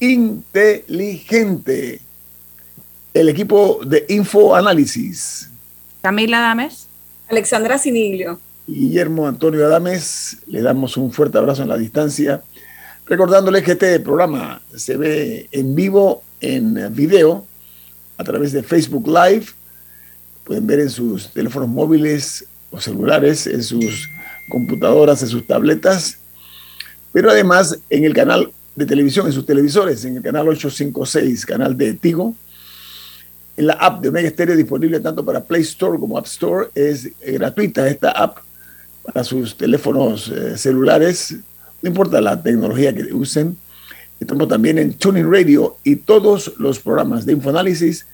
inteligente. El equipo de Infoanálisis. Camila Dames. Alexandra Siniglio. Guillermo Antonio Adames, le damos un fuerte abrazo en la distancia, recordándoles que este programa se ve en vivo, en video, a través de Facebook Live. Pueden ver en sus teléfonos móviles o celulares, en sus computadoras, en sus tabletas, pero además en el canal de televisión, en sus televisores, en el canal 856, canal de Tigo, en la app de Omega Stereo disponible tanto para Play Store como App Store. Es gratuita esta app para sus teléfonos eh, celulares, no importa la tecnología que usen. Estamos también en Tuning Radio y todos los programas de Infoanálisis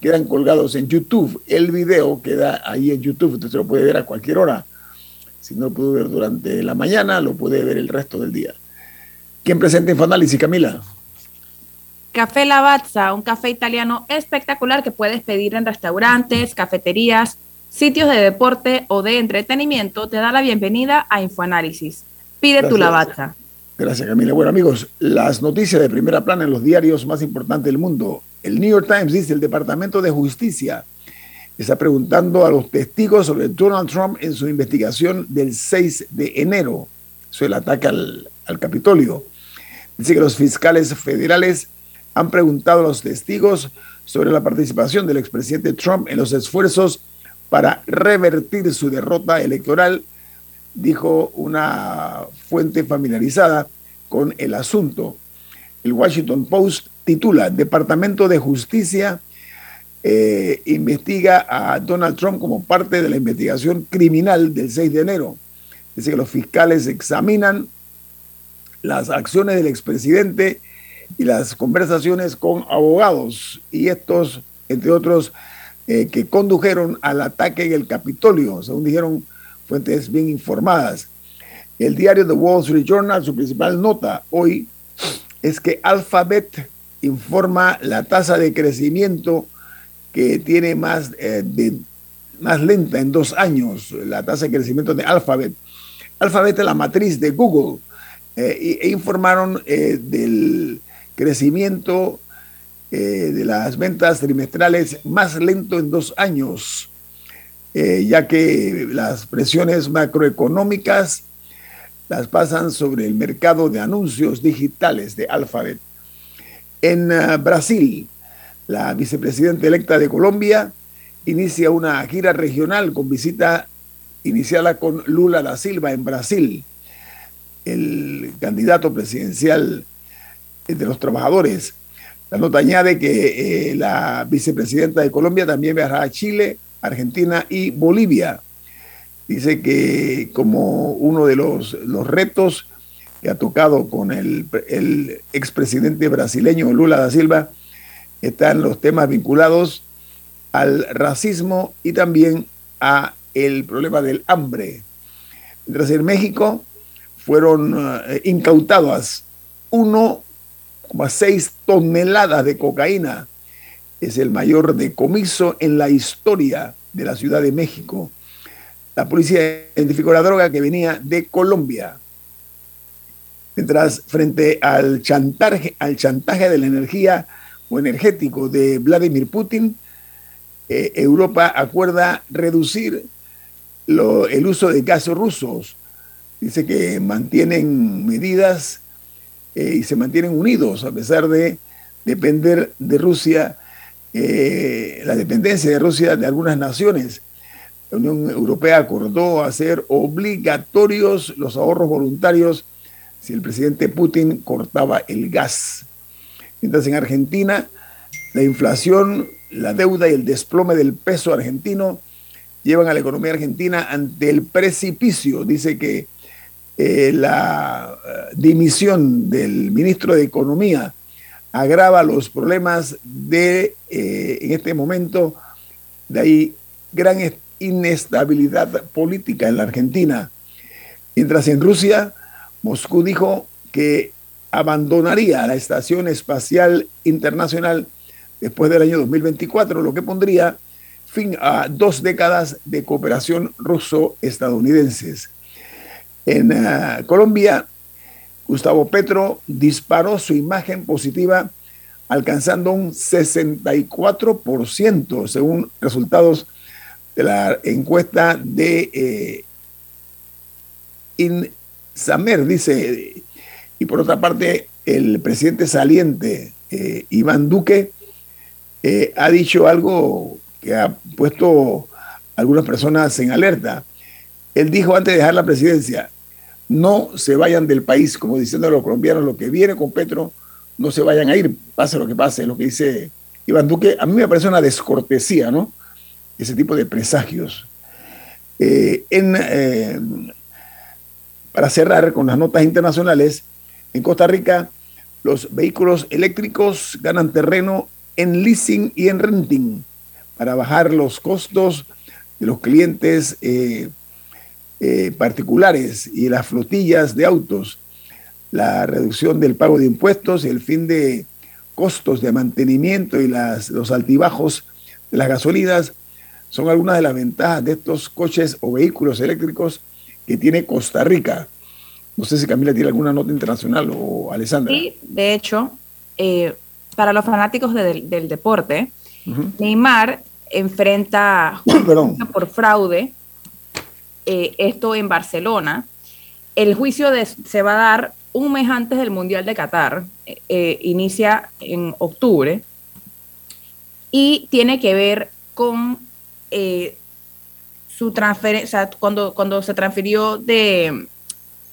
quedan colgados en YouTube. El video queda ahí en YouTube, usted se lo puede ver a cualquier hora. Si no lo pudo ver durante la mañana, lo puede ver el resto del día. ¿Quién presenta Infoanálisis, Camila? Café Lavazza, un café italiano espectacular que puedes pedir en restaurantes, cafeterías, sitios de deporte o de entretenimiento, te da la bienvenida a Infoanálisis. Pide tu Lavazza. Gracias, Camila. Bueno, amigos, las noticias de primera plana en los diarios más importantes del mundo. El New York Times dice el Departamento de Justicia está preguntando a los testigos sobre Donald Trump en su investigación del 6 de enero, sobre el ataque al, al Capitolio. Dice que los fiscales federales han preguntado a los testigos sobre la participación del expresidente Trump en los esfuerzos para revertir su derrota electoral, dijo una fuente familiarizada con el asunto. El Washington Post titula Departamento de Justicia eh, investiga a Donald Trump como parte de la investigación criminal del 6 de enero. Dice que los fiscales examinan las acciones del expresidente y las conversaciones con abogados y estos, entre otros, eh, que condujeron al ataque en el Capitolio, según dijeron fuentes bien informadas. El diario The Wall Street Journal, su principal nota hoy es que Alphabet informa la tasa de crecimiento que tiene más, eh, de, más lenta en dos años, la tasa de crecimiento de Alphabet. Alphabet es la matriz de Google eh, e informaron del crecimiento eh, de las ventas trimestrales más lento en dos años, eh, ya que las presiones macroeconómicas las pasan sobre el mercado de anuncios digitales de Alphabet. En uh, Brasil, la vicepresidenta electa de Colombia inicia una gira regional con visita iniciada con Lula da Silva en Brasil. El candidato presidencial de los trabajadores. La nota añade que eh, la vicepresidenta de Colombia también viajará a Chile, Argentina y Bolivia. Dice que como uno de los, los retos que ha tocado con el, el expresidente brasileño Lula da Silva están los temas vinculados al racismo y también a el problema del hambre. Mientras en México fueron uh, incautadas uno 6 toneladas de cocaína. Es el mayor decomiso en la historia de la Ciudad de México. La policía identificó la droga que venía de Colombia. Mientras frente al chantaje, al chantaje de la energía o energético de Vladimir Putin, eh, Europa acuerda reducir el uso de gases rusos. Dice que mantienen medidas eh, y se mantienen unidos a pesar de depender de Rusia, eh, la dependencia de Rusia de algunas naciones. La Unión Europea acordó hacer obligatorios los ahorros voluntarios si el presidente Putin cortaba el gas. Mientras en Argentina, la inflación, la deuda y el desplome del peso argentino llevan a la economía argentina ante el precipicio. Dice que eh, la eh, dimisión del ministro de Economía agrava los problemas de, eh, en este momento, de ahí gran inestabilidad política en la Argentina. Mientras en Rusia, Moscú dijo que abandonaría la Estación Espacial Internacional después del año 2024, lo que pondría fin a dos décadas de cooperación ruso-estadounidenses. En ah, Colombia, Gustavo Petro disparó su imagen positiva alcanzando un 64% según resultados de la encuesta de eh, Insamer, dice. Y por otra parte, el presidente saliente, eh, Iván Duque, eh, ha dicho algo que ha puesto algunas personas en alerta. Él dijo antes de dejar la presidencia, no se vayan del país, como diciendo a los colombianos, lo que viene con Petro, no se vayan a ir, pase lo que pase, lo que dice Iván Duque. A mí me parece una descortesía, ¿no? Ese tipo de presagios. Eh, en, para cerrar con las notas internacionales, en Costa Rica los vehículos eléctricos ganan terreno en leasing y en renting para bajar los costos de los clientes eh, eh, particulares y las flotillas de autos, la reducción del pago de impuestos el fin de costos de mantenimiento y las, los altibajos de las gasolinas son algunas de las ventajas de estos coches o vehículos eléctricos que tiene Costa Rica. No sé si Camila tiene alguna nota internacional o Alessandra. Sí, de hecho, eh, para los fanáticos del deporte, Neymar enfrenta por fraude eh, esto en Barcelona. El juicio se va a dar un mes antes del Mundial de Qatar, eh, inicia en octubre, y tiene que ver con su transferencia, cuando, cuando se transfirió de,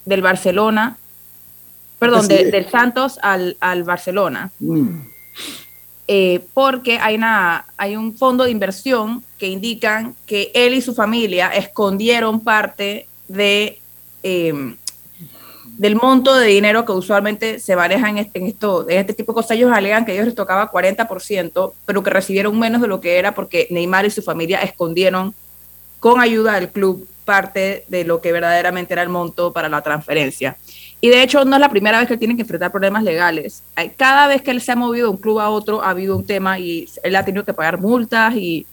del Barcelona, perdón, del Santos al, Barcelona. Mm. Eh, porque hay, una, hay un fondo de inversión que indican que él y su familia escondieron parte de, em, del monto de dinero que usualmente se maneja en este, esto, en este tipo de cosas. Ellos alegan que ellos les tocaba 40%, pero que recibieron menos de lo que era porque Neymar y su familia escondieron con ayuda del club parte de lo que verdaderamente era el monto para la transferencia. Y de hecho no es la primera vez que él tiene que enfrentar problemas legales. Cada vez que él se ha movido de un club a otro ha habido un tema y él ha tenido que pagar multas y,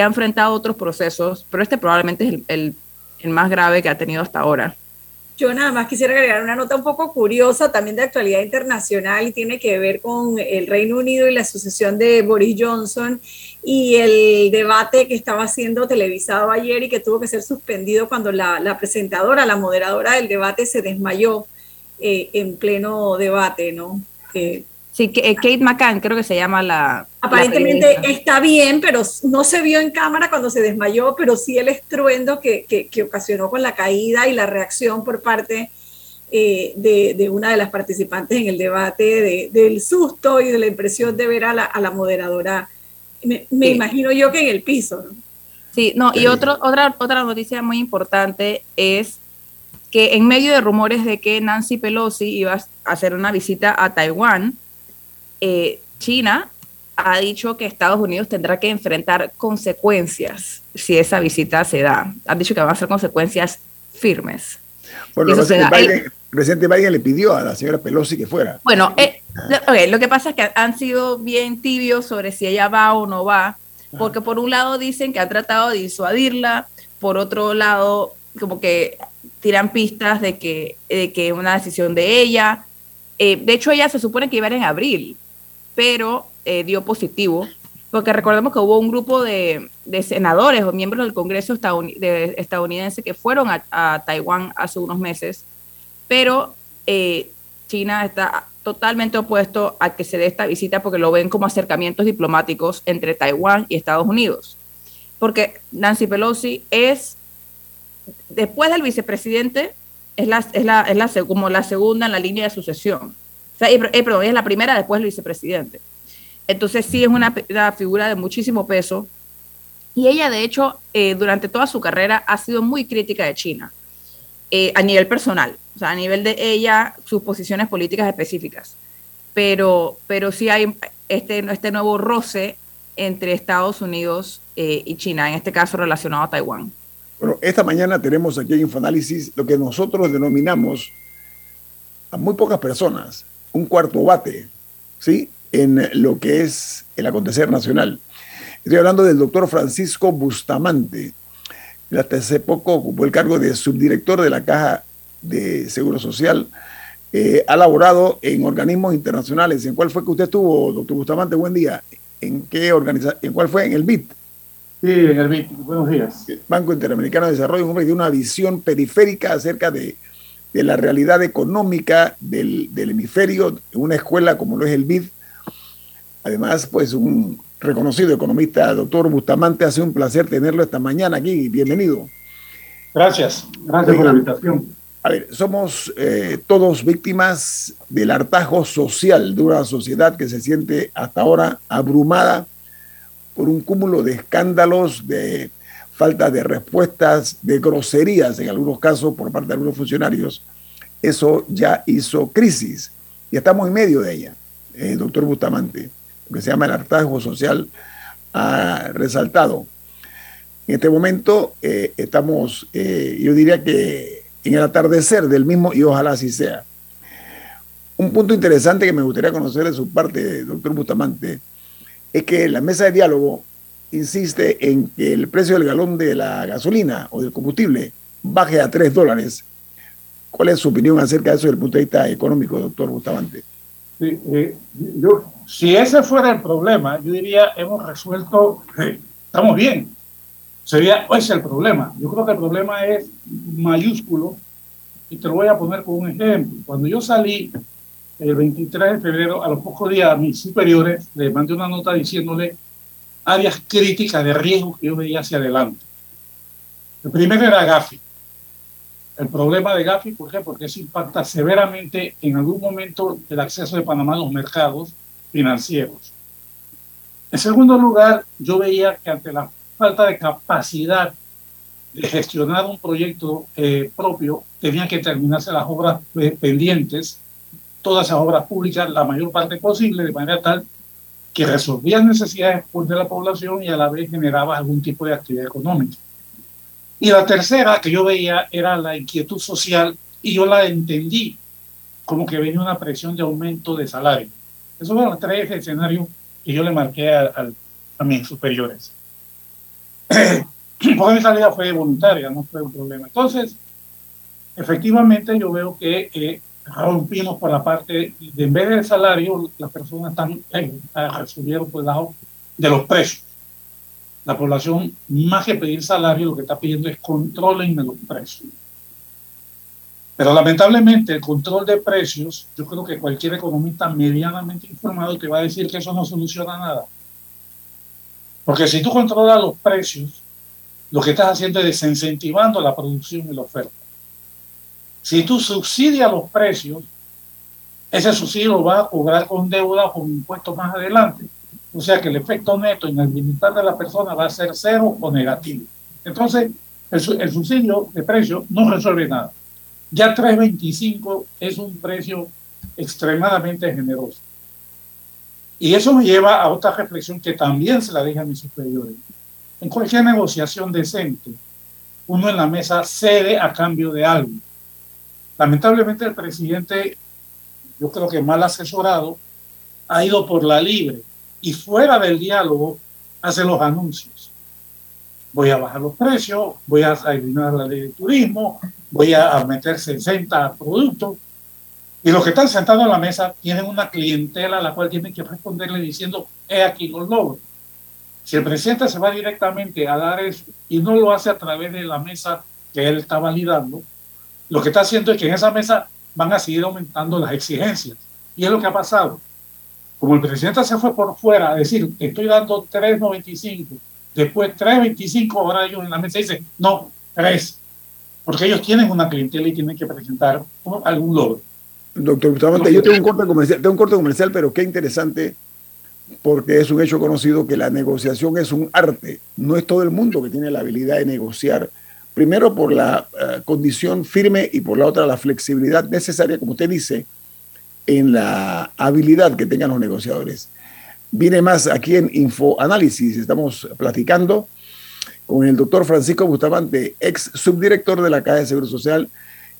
ha enfrentado otros procesos, pero este probablemente es el más grave que ha tenido hasta ahora. Yo nada más quisiera agregar una nota un poco curiosa también de actualidad internacional y tiene que ver con el Reino Unido y la sucesión de Boris Johnson y el debate que estaba siendo televisado ayer y que tuvo que ser suspendido cuando la, presentadora, la moderadora del debate se desmayó eh, en pleno debate, ¿no? Sí, eh, Kate McCann, creo que se llama la. Aparentemente está bien, pero no se vio en cámara cuando se desmayó, pero sí el estruendo que, que, ocasionó con la caída y la reacción por parte eh, de, de, una de las participantes en el debate, del susto y de la impresión de ver a la, a la moderadora. Me, me imagino yo que en el piso. ¿no? Sí, no, y otro, otra, otra noticia muy importante es que en medio de rumores de que Nancy Pelosi iba a hacer una visita a Taiwán, eh, China ha dicho que Estados Unidos tendrá que enfrentar consecuencias si esa visita se da. Han dicho que van a ser consecuencias firmes. Bueno, el presidente Biden le pidió a la señora Pelosi que fuera. Bueno, eh, lo que pasa es que han sido bien tibios sobre si ella va o no va, porque por un lado dicen que ha tratado de disuadirla, por otro lado como que tiran pistas de que, de que una decisión de ella. Eh, de hecho, ella se supone que iba a ir en abril, pero eh, dio positivo, porque recordemos que hubo un grupo de, senadores o miembros del Congreso estadounidense que fueron a, Taiwán hace unos meses, pero eh, China está totalmente opuesto a que se dé esta visita porque lo ven como acercamientos diplomáticos entre Taiwán y Estados Unidos. Porque Nancy Pelosi es, después del vicepresidente, es, la, es, la, es la, como la segunda en la línea de sucesión. O sea, es la primera después del vicepresidente. Entonces sí es una, figura de muchísimo peso. Y ella, de hecho, eh, durante toda su carrera ha sido muy crítica de China, eh, a nivel personal, o sea, a nivel de ella, sus posiciones políticas específicas. Pero, pero sí hay este, este nuevo roce entre Estados Unidos eh, y China, en este caso relacionado a Taiwán. Bueno, esta mañana tenemos aquí en Infoanálisis lo que nosotros denominamos a muy pocas personas un cuarto bate, ¿sí? En lo que es el acontecer nacional. Estoy hablando del doctor Francisco Bustamante. hasta hace poco ocupó el cargo de subdirector de la Caja de Seguro Social eh, ha laborado en organismos internacionales. ¿En cuál fue que usted estuvo, doctor Bustamante? Buen día. ¿En qué organización? ¿En cuál fue? En el BIT. Sí, BIT. Buenos días. Banco Interamericano de Desarrollo, un hombre que tiene una visión periférica acerca de, la realidad económica del, del hemisferio, una escuela como lo es el BID. Además, pues un reconocido economista, doctor Bustamante, hace un placer tenerlo esta mañana aquí. Bienvenido. Gracias, gracias por la invitación. A ver, somos eh, todos víctimas del hartajo social de una sociedad que se siente hasta ahora abrumada por un cúmulo de escándalos, de falta de respuestas, de groserías en algunos casos por parte de algunos funcionarios. Eso ya hizo crisis y estamos en medio de ella, eh, doctor Bustamante que se llama el hartazgo social, ha resaltado. En este momento eh, estamos, eh, yo diría que en el atardecer del mismo, y ojalá así sea. Un punto interesante que me gustaría conocer de su parte, doctor Bustamante, es que la mesa de diálogo insiste en que el precio del galón de la gasolina o del combustible baje a tres dólares. ¿Cuál es su opinión acerca de eso desde el punto de vista económico, doctor Bustamante? Sí, eh, yo, si ese fuera el problema, yo diría, hemos resuelto, estamos bien. Sería, ese es el problema. Yo creo que el problema es mayúsculo y te lo voy a poner con un ejemplo. Cuando yo salí el 23 de febrero, a los pocos días a mis superiores les mandé una nota diciéndole áreas críticas de riesgo que yo veía hacia adelante. El primero era Gafi. El problema de Gafi, ¿por qué? Porque eso impacta severamente en algún momento el acceso de Panamá a los mercados financieros. En segundo lugar, yo veía que ante la falta de capacidad de gestionar un proyecto eh, propio, tenían que terminarse las obras eh, pendientes, todas esas obras públicas, la mayor parte posible, de manera tal que resolvían necesidades de la población y a la vez generaba algún tipo de actividad económica. Y la tercera que yo veía era la inquietud social y yo la entendí como que venía una presión de aumento de salario. Esos fueron los tres escenarios que yo le marqué a, a, mis superiores. Porque mi salida fue voluntaria, no fue un problema. Entonces, efectivamente yo veo que eh, rompimos por la parte, de, en vez del salario, las personas están eh, por el lado de los precios. La población, más que pedir salario, lo que está pidiendo es controlen los precios. Pero lamentablemente el control de precios, yo creo que cualquier economista medianamente informado te va a decir que eso no soluciona nada. Porque si tú controlas los precios, lo que estás haciendo es desincentivando la producción y la oferta. Si tú subsidias los precios, ese subsidio vas a cobrar con deuda o con impuestos más adelante. O sea que el efecto neto en el bienestar de la persona va a ser cero o negativo. Entonces, el, el subsidio de precio no resuelve nada. Ya 3.25 es un precio extremadamente generoso. Y eso me lleva a otra reflexión que también se la dije a mis superiores. En cualquier negociación decente, uno en la mesa cede a cambio de algo. Lamentablemente el presidente, yo creo que mal asesorado, ha ido por la libre y fuera del diálogo hace los anuncios. Voy a bajar los precios, voy a eliminar la ley de turismo, voy a meter 60 productos. Y los que están sentados en la mesa tienen una clientela a la cual tienen que responderle diciendo, he aquí los logros. Si el presidente se va directamente a dar eso y no lo hace a través de la mesa que él está validando, lo que está haciendo es que en esa mesa van a seguir aumentando las exigencias. Y es lo que ha pasado. Como el presidente se fue por fuera a decir, estoy dando 3.95, después 3.25, ahora ellos en la mesa dicen, no, 3 porque ellos tienen una clientela y tienen que presentar algún logro. Doctor Gustavo, yo tengo un, corte comercial, tengo un corte comercial, pero qué interesante, porque es un hecho conocido que la negociación es un arte. No es todo el mundo que tiene la habilidad de negociar. Primero por la eh, condición firme y por la otra la flexibilidad necesaria, como usted dice, en la habilidad que tengan los negociadores. Viene más aquí en Infoanálisis, estamos platicando con el doctor Francisco Bustamante, ex subdirector de la Caja de Seguro Social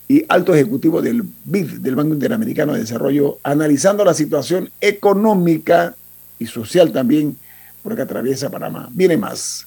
y alto ejecutivo del BID, del Banco Interamericano de Desarrollo, analizando la situación económica y social también por que atraviesa Panamá. Viene más.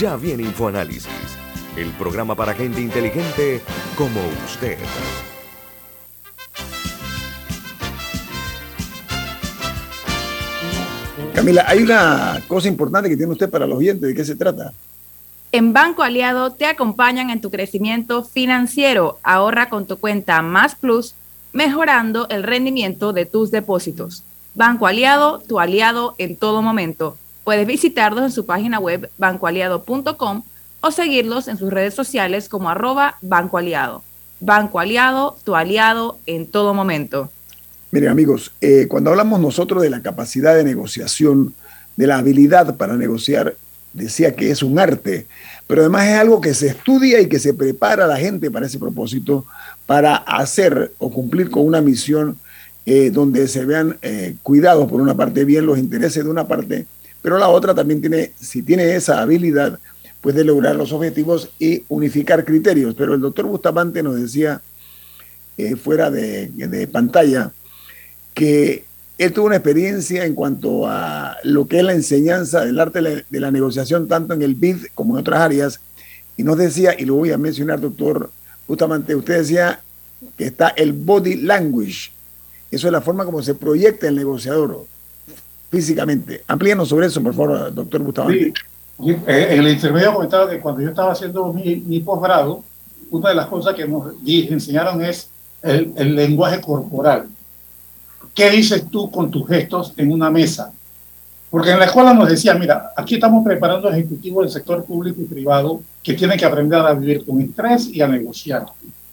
Ya viene InfoAnálisis, el programa para gente inteligente como usted. Camila, hay una cosa importante que tiene usted para los oyentes. ¿De qué se trata? En Banco Aliado te acompañan en tu crecimiento financiero. Ahorra con tu cuenta Más Plus, mejorando el rendimiento de tus depósitos. Banco Aliado, tu aliado en todo momento. Puedes visitarlos en su página web bancoaliado.com o seguirlos en sus redes sociales como arroba Banco Aliado. Banco Aliado, tu aliado en todo momento. Miren amigos, eh, cuando hablamos nosotros de la capacidad de negociación, de la habilidad para negociar, decía que es un arte, pero además es algo que se estudia y que se prepara la gente para ese propósito, para hacer o cumplir con una misión eh, donde se vean eh, cuidados por una parte bien los intereses de una parte pero la otra también tiene, si tiene esa habilidad, puede lograr los objetivos y unificar criterios. Pero el doctor Bustamante nos decía eh, fuera de, pantalla que él tuvo una experiencia en cuanto a lo que es la enseñanza del arte de la negociación, tanto en el BID como en otras áreas. Y nos decía, y lo voy a mencionar, doctor Bustamante, usted decía que está el body language. Eso es la forma como se proyecta el negociador físicamente. Amplíenos sobre eso, por favor, doctor Bustamante. Sí. Eh, el intermedio comentaba que cuando yo estaba haciendo mi, posgrado, una de las cosas que nos enseñaron es el, el, lenguaje corporal. ¿Qué dices tú con tus gestos en una mesa? Porque en la escuela nos decía, mira, aquí estamos preparando ejecutivos del sector público y privado que tienen que aprender a vivir con estrés y a negociar.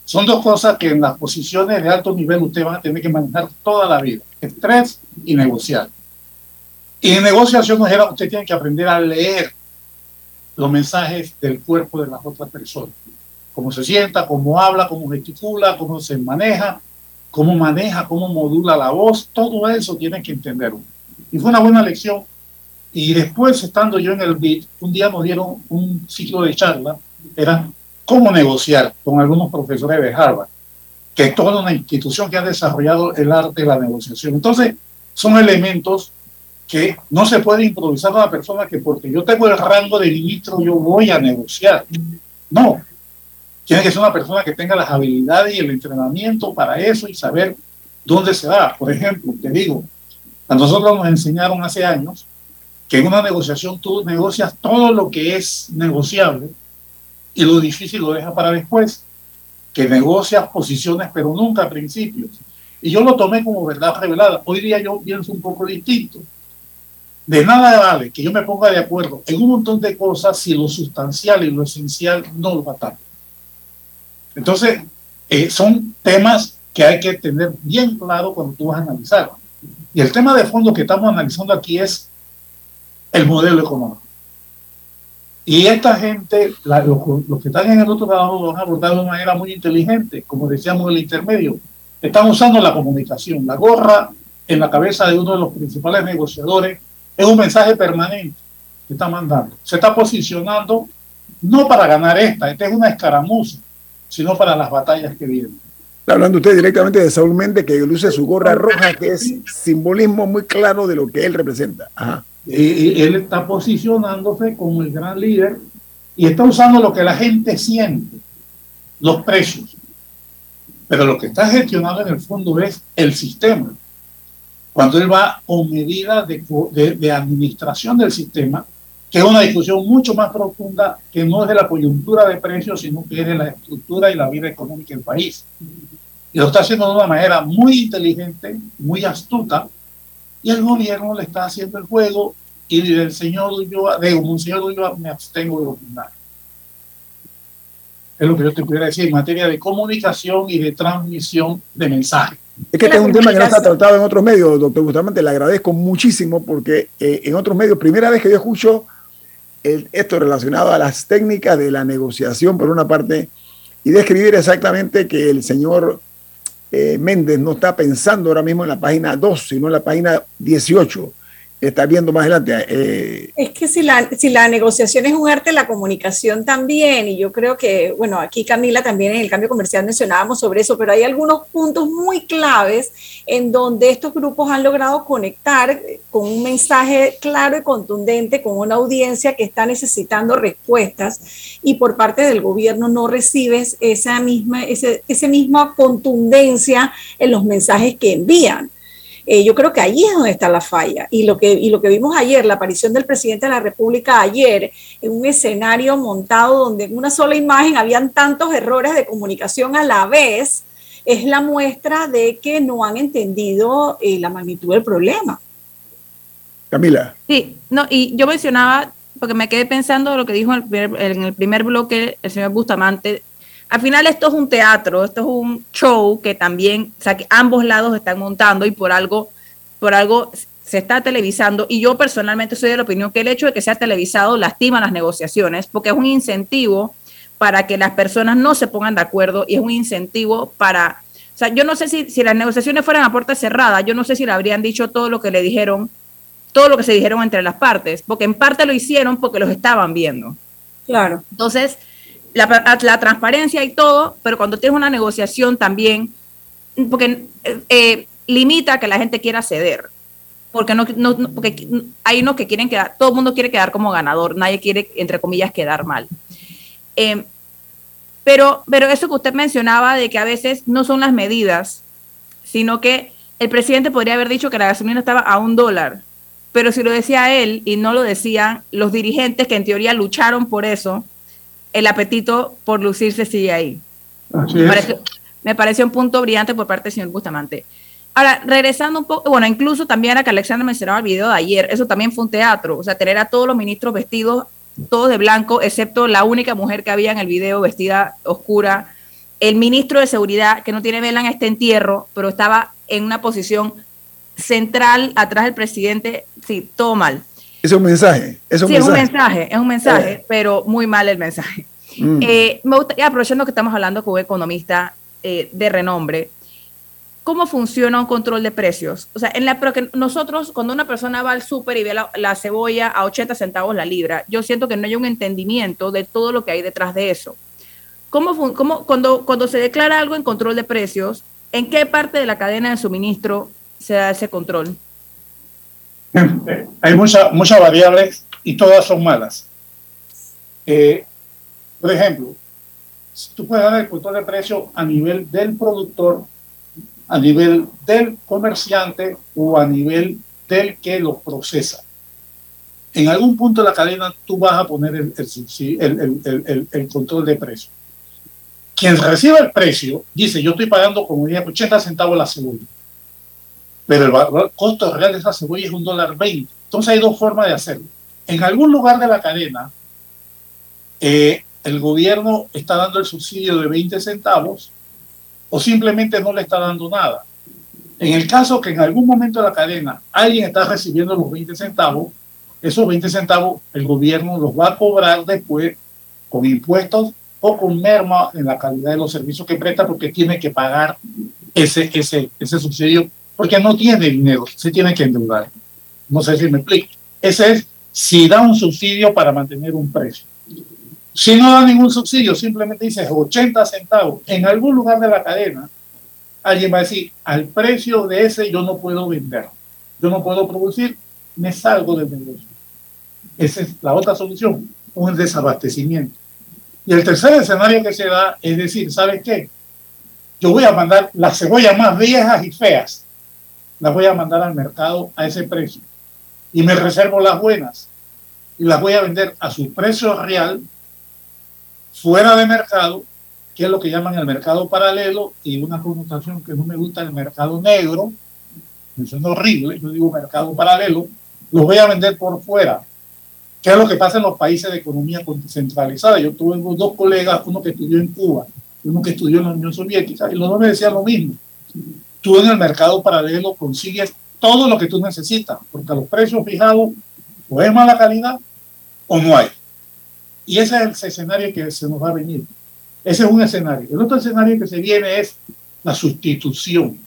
Son dos cosas que en las posiciones de alto nivel usted va a tener que manejar toda la vida, estrés y negociar. Y en negociación nos era, usted tiene que aprender a leer los mensajes del cuerpo de las otras personas. Cómo se sienta, cómo habla, cómo gesticula, cómo se maneja, cómo maneja, cómo modula la voz, todo eso tiene que entenderlo. Y fue una buena lección. Y después, estando yo en el BIT, un día nos dieron un ciclo de charla, era cómo negociar con algunos profesores de Harvard, que es toda una institución que ha desarrollado el arte de la negociación. Entonces, son elementos que no se puede improvisar a una persona que porque yo tengo el rango de ministro yo voy a negociar. No. Tiene que ser una persona que tenga las habilidades y el entrenamiento para eso y saber dónde se da. Por ejemplo, te digo, a nosotros nos enseñaron hace años que en una negociación tú negocias todo lo que es negociable y lo difícil lo dejas para después, que negocias posiciones pero nunca principios. Y yo lo tomé como verdad revelada. Hoy día yo pienso un poco distinto. De nada vale que yo me ponga de acuerdo en un montón de cosas si lo sustancial y lo esencial no lo va a Entonces, eh, son temas que hay que tener bien claro cuando tú vas a analizar. Y el tema de fondo que estamos analizando aquí es el modelo económico. Y esta gente, los, que están en el otro lado, lo han abordado de una manera muy inteligente, como decíamos en el intermedio. Están usando la comunicación. La gorra en la cabeza de uno de los principales negociadores es un mensaje permanente que está mandando. Se está posicionando no para ganar esta, esta es una escaramuza, sino para las batallas que vienen. Está hablando usted directamente de Saúl Méndez, que luce su gorra roja, que es simbolismo muy claro de lo que él representa. Y, él está posicionándose como el gran líder y está usando lo que la gente siente, los precios. Pero lo que está gestionando en el fondo es el sistema. Cuando él va con medidas de, de administración del sistema, que es una discusión mucho más profunda que no es de la coyuntura de precios, sino que es de la estructura y la vida económica del país. Y lo está haciendo de una manera muy inteligente, muy astuta, y el gobierno le está haciendo el juego y del señor Ulloa, de un señor Ulloa me abstengo de opinar. Es lo que yo te pudiera decir en materia de comunicación y de transmisión de mensajes. Es que este es un tema que no está tratado en otros medios, doctor Bustamante. Le agradezco muchísimo porque eh, en otros medios, primera vez que yo escucho esto relacionado a las técnicas de la negociación, por una parte, y describir exactamente que el señor eh, Méndez no está pensando ahora mismo en la página 2, sino en la página 18 está viendo más adelante. Eh, es que si la, si la negociación es un arte, la comunicación también, y yo creo que, bueno, aquí Camila también en el cambio comercial mencionábamos sobre eso, pero hay algunos puntos muy claves en donde estos grupos han logrado conectar con un mensaje claro y contundente con una audiencia que está necesitando respuestas y por parte del gobierno no recibes esa misma, ese, esa misma contundencia en los mensajes que envían. Eh, yo creo que ahí es donde está la falla. Y lo, que, y lo que vimos ayer, la aparición del presidente de la República ayer, en un escenario montado donde en una sola imagen habían tantos errores de comunicación a la vez, es la muestra de que no han entendido eh, la magnitud del problema. Camila. Sí, no, y yo mencionaba, porque me quedé pensando lo que dijo en el primer bloque el señor Bustamante al final esto es un teatro, esto es un show que también, o sea, que ambos lados están montando y por algo, por algo se está televisando. Y yo personalmente soy de la opinión que el hecho de que sea televisado lastima las negociaciones porque es un incentivo para que las personas no se pongan de acuerdo y es un incentivo para, o sea, yo no sé si, si las negociaciones fueran a puerta cerrada, yo no sé si le habrían dicho todo lo que le dijeron, todo lo que se dijeron entre las partes, porque en parte lo hicieron porque los estaban viendo. Claro. Entonces, la, transparencia y todo, pero cuando tienes una negociación también, porque eh, limita que la gente quiera ceder. Porque, no, porque hay unos que quieren quedar, todo el mundo quiere quedar como ganador, nadie quiere, entre comillas, quedar mal. Em, pero, pero eso que usted mencionaba de que a veces no son las medidas, sino que el presidente podría haber dicho que la gasolina estaba a un dólar, pero si lo decía él y no lo decían los dirigentes que en teoría lucharon por eso, el apetito por lucirse sigue ahí. me, pareció, un punto brillante por parte del señor Bustamante. Ahora, regresando un poco, bueno, incluso también era que Alexander mencionaba el video de ayer, eso también fue un teatro, o sea, tener a todos los ministros vestidos todos de blanco, excepto la única mujer que había en el video vestida oscura, el ministro de seguridad que no tiene vela en este entierro, pero estaba en una posición central atrás del presidente, sí, todo mal. Es un mensaje. Es un sí, mensaje. es un mensaje, es un mensaje, eh. pero muy mal el mensaje. Mm. Eh, me gustaría, aprovechando que estamos hablando con un economista eh, de renombre, ¿cómo funciona un control de precios? O sea, en la, porque nosotros, cuando una persona va al súper y ve la, cebolla a 80 centavos la libra, yo siento que no hay un entendimiento de todo lo que hay detrás de eso. ¿Cómo, cómo cuando, cuando se declara algo en control de precios, ¿en qué parte de la cadena de suministro se da ese control? Hay muchas muchas variables y todas son malas. Eh, por ejemplo, tú puedes dar el control de precio a nivel del productor, a nivel del comerciante o a nivel del que lo procesa. en algún punto de la cadena tú vas a poner el, el, el, control de precio. Quien recibe el precio dice, yo estoy pagando como 80 centavos la cebolla, pero el, costo real de esa cebolla es un dólar 20. Entonces hay dos formas de hacerlo. En algún lugar de la cadena, eh, el gobierno está dando el subsidio de 20 centavos o simplemente no le está dando nada. En el caso que en algún momento de la cadena alguien está recibiendo los 20 centavos, esos 20 centavos el gobierno los va a cobrar después con impuestos o con merma en la calidad de los servicios que presta porque tiene que pagar ese, ese, ese subsidio porque no tiene dinero, se tiene que endeudar. No sé si me explico. Ese es si da un subsidio para mantener un precio. Si no da ningún subsidio, simplemente dice 80 centavos en algún lugar de la cadena, alguien va a decir, al precio de ese yo no puedo vender, yo no puedo producir, me salgo del negocio. Esa es la otra solución, un desabastecimiento. Y el tercer escenario que se da es decir, ¿sabes qué? Yo voy a mandar las cebollas más viejas y feas, las voy a mandar al mercado a ese precio. Y me reservo las buenas y las voy a vender a su precio real, fuera de mercado, que es lo que llaman el mercado paralelo, y una connotación que no me gusta, el mercado negro, me suena horrible, yo digo mercado paralelo, los voy a vender por fuera. ¿Qué es lo que pasa en los países de economía descentralizada? Yo tuve dos colegas, uno que estudió en Cuba y uno que estudió en la Unión Soviética, y los dos me decían lo mismo. Tú en el mercado paralelo consigues todo lo que tú necesitas, porque los precios fijados o es mala calidad o no hay. Y ese es el escenario que se nos va a venir. Ese es un escenario. El otro escenario que se viene es la sustitución.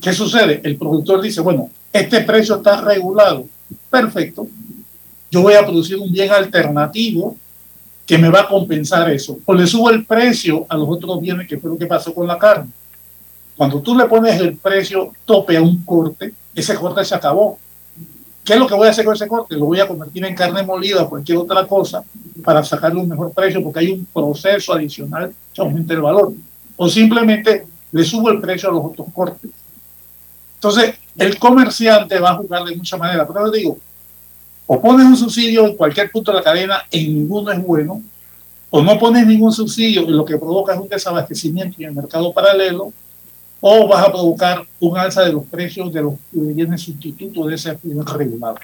¿Qué sucede? El productor dice, bueno, este precio está regulado. Perfecto. Yo voy a producir un bien alternativo que me va a compensar eso. O le subo el precio a los otros bienes, que fue lo que pasó con la carne. Cuando tú le pones el precio tope a un corte, ese corte se acabó. ¿Qué es lo que voy a hacer con ese corte? Lo voy a convertir en carne molida o cualquier otra cosa para sacarle un mejor precio porque hay un proceso adicional que aumenta el valor. O simplemente le subo el precio a los otros cortes. Entonces, el comerciante va a jugar de mucha manera. Pero les digo, o pones un subsidio en cualquier punto de la cadena, en ninguno es bueno, o no pones ningún subsidio y lo que provoca es un desabastecimiento en el mercado paralelo, o vas a provocar un alza de los precios de los bienes sustitutos de ese bien regulado.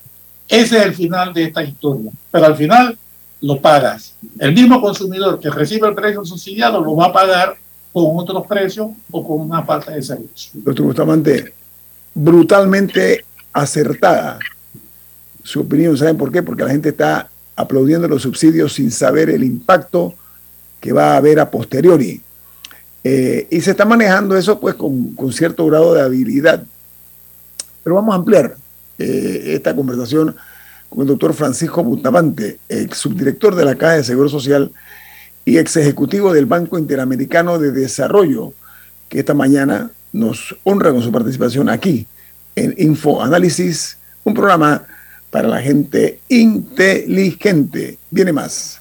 Ese es el final de esta historia. Pero al final lo pagas. El mismo consumidor que recibe el precio subsidiado lo va a pagar con otros precios o con una falta de servicio. Doctor Bustamante, brutalmente acertada su opinión. ¿Saben por qué? Porque la gente está aplaudiendo los subsidios sin saber el impacto que va a haber a posteriori. Eh, y se está manejando eso pues con, cierto grado de habilidad. Pero vamos a ampliar eh, esta conversación con el doctor Francisco Bustamante, ex subdirector de la Caja de Seguro Social y ex ejecutivo del Banco Interamericano de Desarrollo, que esta mañana nos honra con su participación aquí en Info Análisis, un programa para la gente inteligente. Viene más.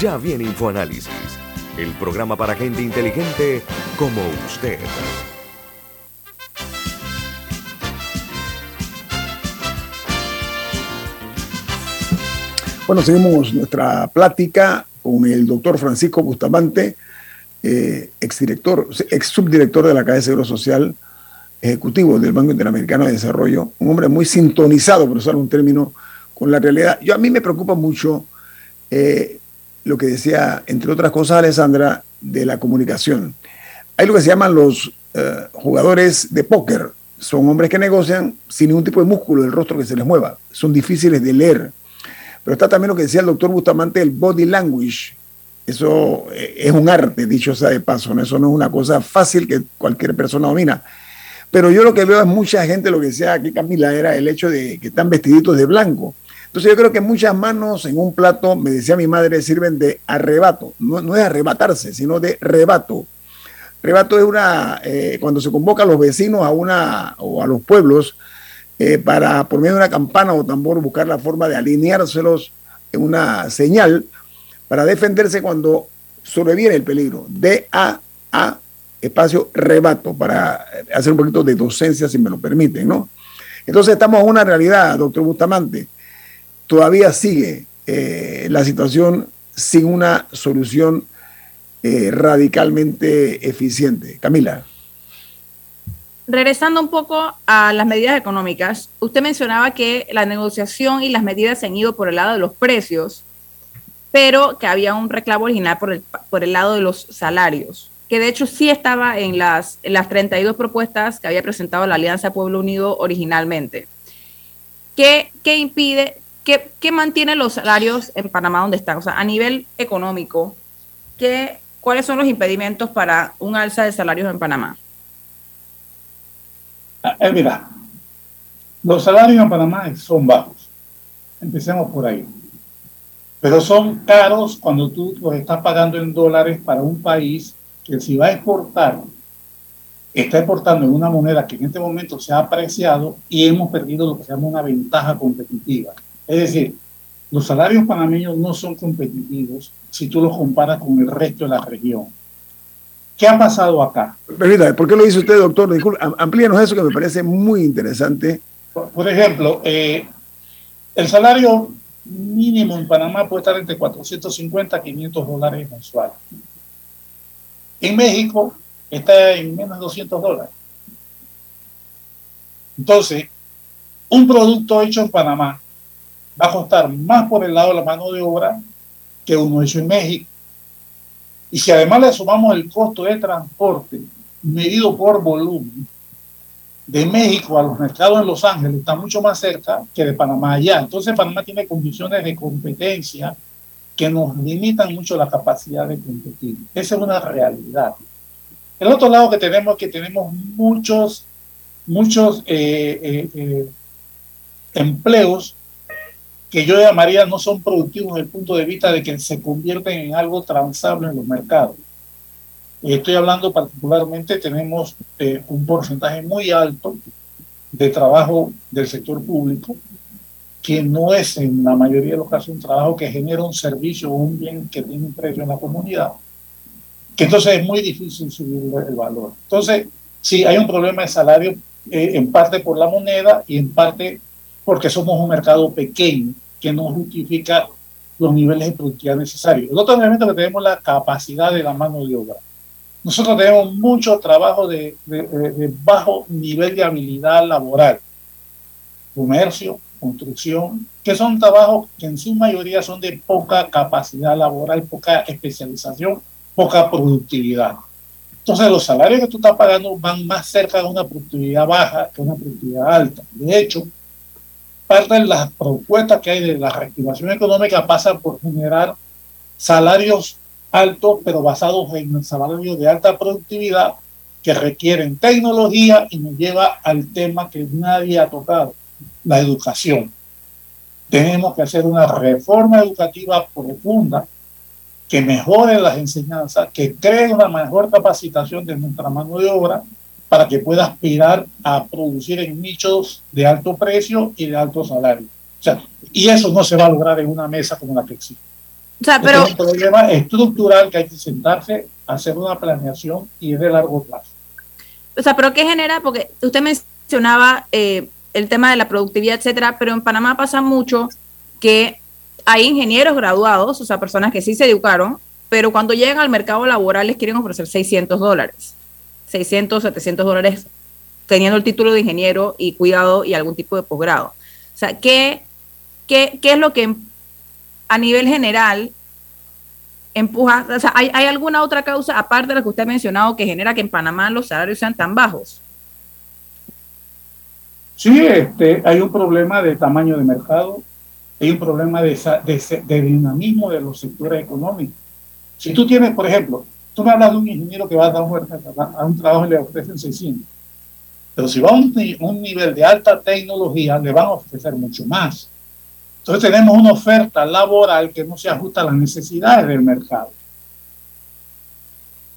Ya viene InfoAnálisis, el programa para gente inteligente como usted. Bueno, seguimos nuestra plática con el doctor Francisco Bustamante, eh, exdirector, ex subdirector de la Caja de Seguro Social Ejecutivo del Banco Interamericano de Desarrollo, un hombre muy sintonizado, por usar un término, con la realidad. Yo a mí me preocupa mucho eh, lo que decía, entre otras cosas, Alessandra, de la comunicación. Hay lo que se llaman los eh, jugadores de póker. Son hombres que negocian sin ningún tipo de músculo del rostro que se les mueva. Son difíciles de leer. Pero está también lo que decía el doctor Bustamante, el body language. Eso eh, es un arte, dicho sea de paso. Eso no es una cosa fácil que cualquier persona domina. Pero yo lo que veo es mucha gente, lo que decía aquí Camila, era el hecho de que están vestiditos de blanco. Entonces yo creo que muchas manos en un plato, me decía mi madre, sirven de arrebato. No, es arrebatarse, sino de rebato. Rebato es una, eh, cuando se convoca a los vecinos a una, o a los pueblos, eh, para por medio de una campana o tambor buscar la forma de alineárselos en una señal para defenderse cuando sobreviene el peligro. D-A-A, espacio rebato, para hacer un poquito de docencia, si me lo permiten, ¿no? Entonces estamos en una realidad, doctor Bustamante todavía sigue eh, la situación sin una solución eh, radicalmente eficiente. Camila. Regresando un poco a las medidas económicas, usted mencionaba que la negociación y las medidas se han ido por el lado de los precios, pero que había un reclamo original por el, por el lado de los salarios, que de hecho sí estaba en las, en las 32 propuestas que había presentado la Alianza Pueblo Unido originalmente. ¿Qué, qué impide, ¿qué, mantiene los salarios en Panamá donde están? O sea, a nivel económico, ¿qué, ¿cuáles son los impedimentos para un alza de salarios en Panamá? Ah, eh, mira, los salarios en Panamá son bajos. Empecemos por ahí. Pero son caros cuando tú los estás pagando en dólares para un país que si va a exportar, está exportando en una moneda que en este momento se ha apreciado y hemos perdido lo que se llama una ventaja competitiva. Es decir, los salarios panameños no son competitivos si tú los comparas con el resto de la región. ¿Qué ha pasado acá? Permítame, ¿por qué lo dice usted, doctor? Disculpe, amplíenos eso que me parece muy interesante. Por, ejemplo, eh, el salario mínimo en Panamá puede estar entre 450 a 500 dólares mensuales. En México está en menos de 200 dólares. Entonces, un producto hecho en Panamá va a costar más por el lado de la mano de obra que uno hecho en México. Y si además le sumamos el costo de transporte medido por volumen de México a los mercados en Los Ángeles, está mucho más cerca que de Panamá allá. Entonces Panamá tiene condiciones de competencia que nos limitan mucho la capacidad de competir. Esa es una realidad. El otro lado que tenemos es que tenemos muchos, muchos eh, eh, eh, empleos que yo llamaría no son productivos desde el punto de vista de que se convierten en algo transable en los mercados. Estoy hablando particularmente, tenemos eh, un porcentaje muy alto de trabajo del sector público, que no es en la mayoría de los casos un trabajo que genera un servicio o un bien que tiene un precio en la comunidad, que entonces es muy difícil subir el valor. Entonces, sí, hay un problema de salario eh, en parte por la moneda y en parte porque somos un mercado pequeño que no justifica los niveles de productividad necesarios. El otro elemento que tenemos la capacidad de la mano de obra. nosotros tenemos mucho trabajo de, de, bajo nivel de habilidad laboral, comercio, construcción, que son trabajos que en su mayoría son de poca capacidad laboral, poca especialización, poca productividad. Entonces los salarios que tú estás pagando van más cerca de una productividad baja que una productividad alta. De hecho, parte de las propuestas que hay de la reactivación económica pasa por generar salarios altos, pero basados en salarios de alta productividad que requieren tecnología y nos lleva al tema que nadie ha tocado, la educación. Tenemos que hacer una reforma educativa profunda que mejore las enseñanzas, que cree una mejor capacitación de nuestra mano de obra para que pueda aspirar a producir en nichos de alto precio y de alto salario. O sea, y eso no se va a lograr en una mesa como la que existe. O sea, pero... Es un problema estructural que hay que sentarse, hacer una planeación y es de largo plazo. O sea, pero ¿qué genera? Porque usted mencionaba eh, el tema de la productividad, etcétera, pero en Panamá pasa mucho que hay ingenieros graduados, o sea, personas que sí se educaron, pero cuando llegan al mercado laboral les quieren ofrecer 600 dólares, 600, 700 dólares teniendo el título de ingeniero y cuidado y algún tipo de posgrado. O sea, ¿qué, qué, qué es lo que a nivel general empuja, o sea, ¿hay, ¿hay alguna otra causa aparte de la que usted ha mencionado que genera que en Panamá los salarios sean tan bajos? Sí, este, hay un problema de tamaño de mercado, hay un problema de, de, dinamismo de los sectores económicos. Si tú tienes, por ejemplo, tú me hablas de un ingeniero que va a dar un, a un trabajo y le ofrecen 600, pero si va a un, nivel de alta tecnología, le van a ofrecer mucho más. Entonces tenemos una oferta laboral que no se ajusta a las necesidades del mercado.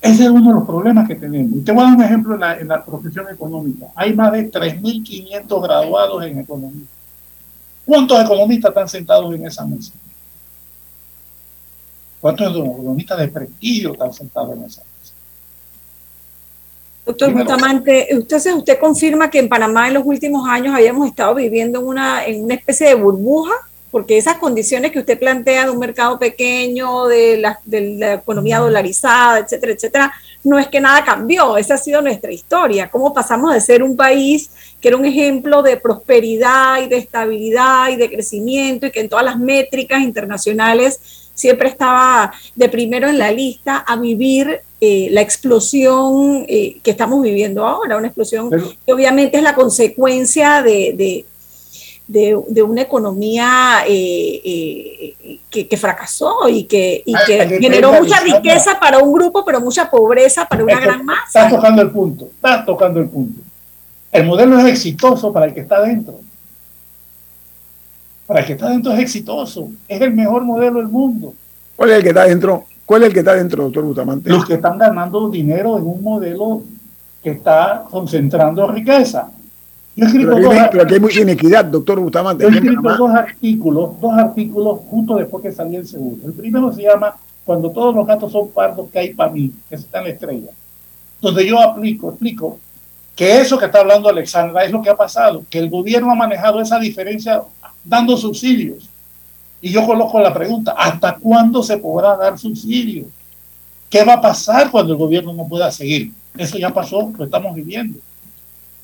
Ese es uno de los problemas que tenemos. Y te voy a dar un ejemplo en la, en la profesión económica. Hay más de 3.500 graduados en economía. ¿Cuántos economistas están sentados en esa mesa? ¿Cuántos economistas de prestigio están sentados en esa mesa? Doctor Bustamante, usted, usted confirma que en Panamá en los últimos años habíamos estado viviendo en una, en una especie de burbuja, porque esas condiciones que usted plantea de un mercado pequeño, de la, de la economía dolarizada, etcétera, etcétera, no es que nada cambió, esa ha sido nuestra historia. ¿Cómo pasamos de ser un país que era un ejemplo de prosperidad y de estabilidad y de crecimiento y que en todas las métricas internacionales siempre estaba de primero en la lista a vivir eh, la explosión eh, que estamos viviendo ahora, una explosión que obviamente es la consecuencia de, de, una economía eh, que, fracasó y que, y que generó mucha riqueza para un grupo, pero mucha pobreza para una gran masa. Estás tocando el punto, estás tocando el punto. El modelo es exitoso para el que está dentro. Para el que está dentro es exitoso. Es el mejor modelo del mundo. ¿Cuál es el que está dentro? ¿Cuál es el que está dentro, doctor Bustamante? Los que están ganando dinero en un modelo que está concentrando riqueza. Yo pero, dos, pero aquí hay mucha inequidad, doctor Bustamante. Yo he escrito dos artículos, dos artículos justo después que salió el segundo. El primero se llama Cuando todos los gatos son pardos, que hay para mí, que está en la estrella. Donde yo aplico, explico que eso que está hablando Alexandra es lo que ha pasado, que el gobierno ha manejado esa diferencia dando subsidios. Y yo coloco la pregunta, ¿hasta cuándo se podrá dar subsidios? ¿Qué va a pasar cuando el gobierno no pueda seguir? Eso ya pasó, lo estamos viviendo.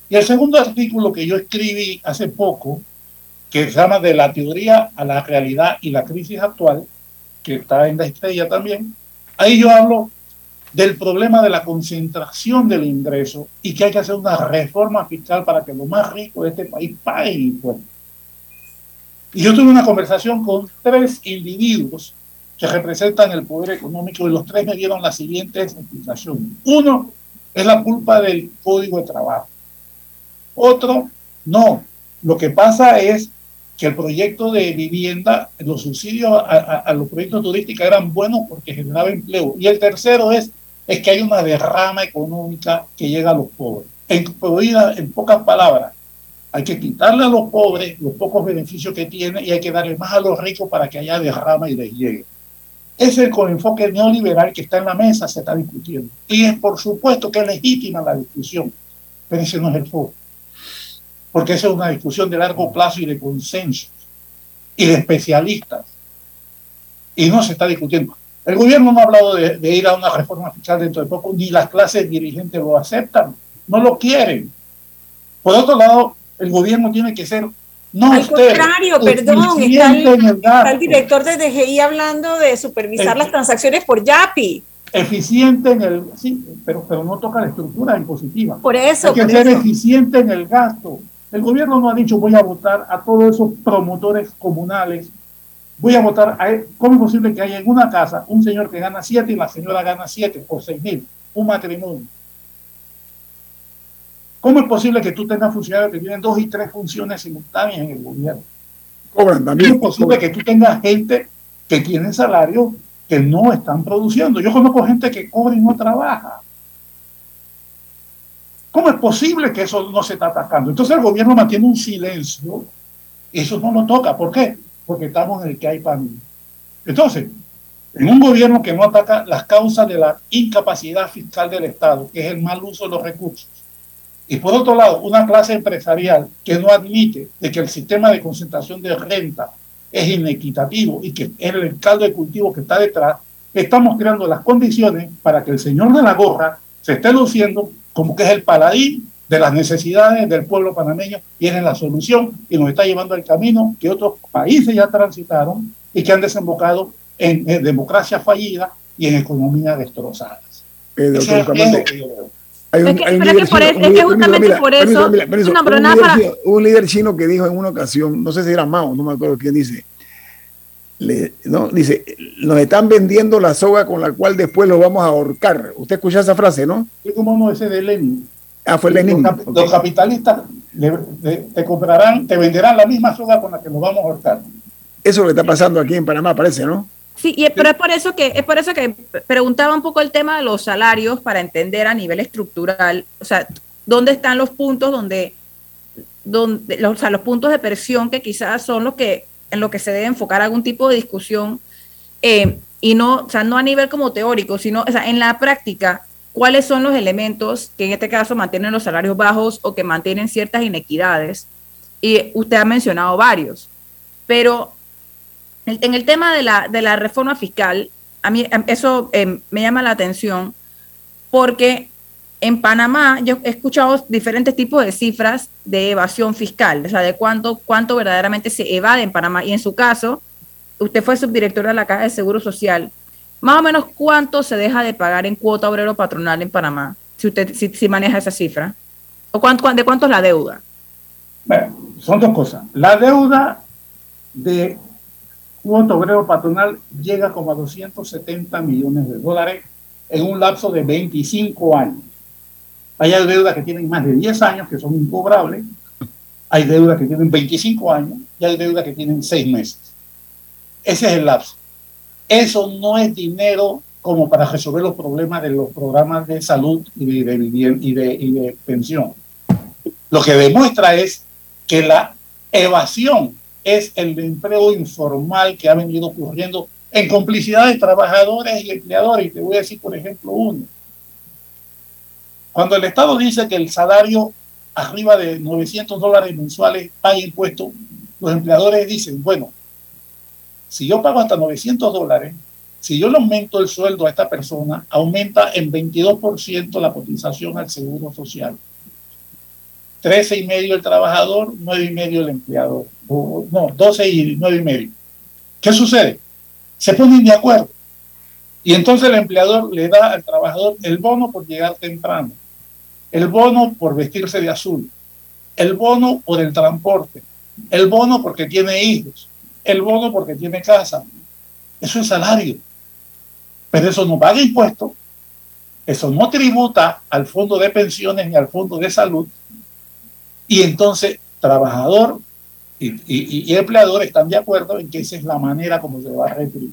Y el segundo artículo que yo escribí hace poco, que se llama De la teoría a la realidad y la crisis actual, que está en la estrella también, ahí yo hablo del problema de la concentración del ingreso y que hay que hacer una reforma fiscal para que los más ricos de este país paguen impuestos. Y yo tuve una conversación con tres individuos que representan el poder económico y los tres me dieron la siguiente explicación. Uno es la culpa del código de trabajo. Otro, no. Lo que pasa es que el proyecto de vivienda, los subsidios a, a los proyectos turísticos eran buenos porque generaba empleo. Y el tercero es es que hay una derrama económica que llega a los pobres. En, pocas palabras, hay que quitarle a los pobres los pocos beneficios que tienen y hay que darle más a los ricos para que haya derrama y les llegue. Es el enfoque neoliberal que está en la mesa, se está discutiendo. Y es por supuesto que es legítima la discusión, pero ese no es el foco. Porque esa es una discusión de largo plazo y de consenso y de especialistas. Y no se está discutiendo El gobierno no ha hablado de, ir a una reforma fiscal dentro de poco, ni las clases dirigentes lo aceptan, no lo quieren. Por otro lado, el gobierno tiene que ser no Al contrario, perdón, está el, director de DGI hablando de supervisar las transacciones por YAPI. Eficiente en el, sí, pero, pero no toca la estructura impositiva. Por eso. Hay que ser eficiente en el gasto. El gobierno no ha dicho voy a votar a todos esos promotores comunales. Voy a votar a él. ¿Cómo es posible que haya en una casa un señor que gana siete y la señora gana siete o seis mil? Un matrimonio. ¿Cómo es posible que tú tengas funcionarios que tienen dos y tres funciones simultáneas en el gobierno? Cobran también. ¿Cómo es posible que tú tengas gente que tiene salario que no están produciendo? Yo conozco gente que cobra y no trabaja. ¿Cómo es posible que eso no se está atacando? Entonces el gobierno mantiene un silencio y eso no lo toca. ¿Por qué? Porque estamos en el que hay pandemia. Entonces, en un gobierno que no ataca las causas de la incapacidad fiscal del Estado, que es el mal uso de los recursos, y por otro lado, una clase empresarial que no admite de que el sistema de concentración de renta es inequitativo y que es el caldo de cultivo que está detrás, estamos creando las condiciones para que el señor de la gorra se esté luciendo como que es el paladín de las necesidades del pueblo panameño y es la solución y nos está llevando al camino que otros países ya transitaron y que han desembocado en, democracia fallida y en economía destrozadas. Eh, hay un, Un líder chino que dijo en una ocasión, no sé si era Mao, no me acuerdo quién dice, no, dice, nos están vendiendo la soga con la cual después lo vamos a ahorcar. ¿Usted escucha esa frase, no? Es como no ese de Lenin. Ah, fue Lenin. Los, capitalistas te comprarán, te venderán la misma soga con la que nos vamos a ahorcar. Eso le está pasando aquí en Panamá, parece, ¿no? Sí, y, pero es por eso que es por eso que preguntaba un poco el tema de los salarios para entender a nivel estructural, o sea, dónde están los puntos donde, donde los, o sea, los puntos de presión que quizás son los que en lo que se debe enfocar algún tipo de discusión eh, y no, o sea, no a nivel como teórico, sino o sea, en la práctica, cuáles son los elementos que en este caso mantienen los salarios bajos o que mantienen ciertas inequidades. Y usted ha mencionado varios, pero en el tema de la, de la reforma fiscal, a mí em, eso em, me llama la atención porque en Panamá yo he escuchado diferentes tipos de cifras de evasión fiscal, o sea, de cuánto, cuánto verdaderamente se evade en Panamá. Y en su caso, usted fue subdirector de la Caja de Seguro Social. Más o menos cuánto se deja de pagar en cuota obrero patronal en Panamá, si usted si, maneja esa cifra. ¿O de cuánto es la deuda? Bueno, son dos cosas. La deuda de cuota obrero patronal llega como a 270 millones de dólares en un lapso de 25 años. Hay deudas que tienen más de 10 años que son incobrables, hay deudas que tienen 25 años y hay deudas que tienen 6 meses. Ese es el lapso. Eso no es dinero como para resolver los problemas de los programas de salud y de, y de, pensión. Lo que demuestra es que la evasión es el empleo informal que ha venido ocurriendo en complicidad de trabajadores y empleadores. Y te voy a decir, por ejemplo, uno. Cuando el Estado dice que el salario arriba de 900 dólares mensuales paga impuestos, los empleadores dicen, bueno, si yo pago hasta 900 dólares, si yo le aumento el sueldo a esta persona, aumenta en 22% la cotización al seguro social. 13 y medio el trabajador, 9 y medio el empleador. no, 12 y 9 y medio. ¿Qué sucede? Se ponen de acuerdo. Y entonces el empleador le da al trabajador el bono por llegar temprano, el bono por vestirse de azul, el bono por el transporte, el bono porque tiene hijos, el bono porque tiene casa. Eso es salario. Pero eso no paga impuestos, eso no tributa al fondo de pensiones ni al fondo de salud, y entonces, trabajador y, empleador están de acuerdo en que esa es la manera como se va a retribuir.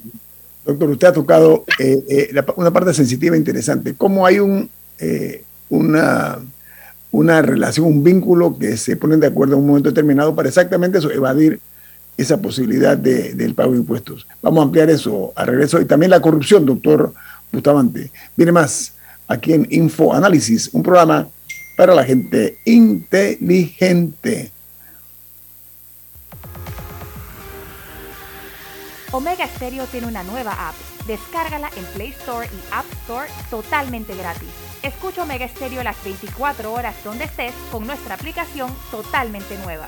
Doctor, usted ha tocado eh, eh, una parte sensitiva e interesante. ¿Cómo hay un, eh, una, una relación, un vínculo que se ponen de acuerdo en un momento determinado para exactamente eso, evadir esa posibilidad de, del pago de impuestos? Vamos a ampliar eso a regreso. Y también la corrupción, doctor Bustamante. Viene más aquí en Info Análisis, un programa para la gente inteligente. Omega Stereo tiene una nueva app. Descárgala en Play Store y App Store totalmente gratis. Escucha Omega Estéreo las 24 horas donde estés con nuestra aplicación totalmente nueva.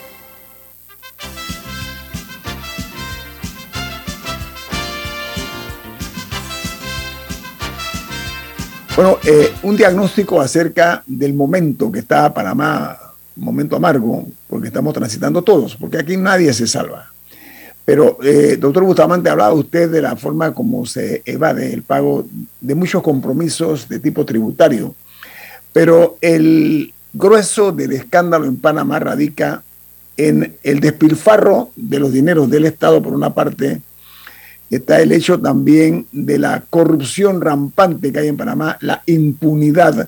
Bueno, eh, un diagnóstico acerca del momento que está Panamá, momento amargo, porque estamos transitando todos, porque aquí nadie se salva. Pero, eh, doctor Bustamante, hablaba usted de la forma como se evade el pago de muchos compromisos de tipo tributario. Pero el grueso del escándalo en Panamá radica en el despilfarro de los dineros del Estado, por una parte, está el hecho también de la corrupción rampante que hay en Panamá, la impunidad,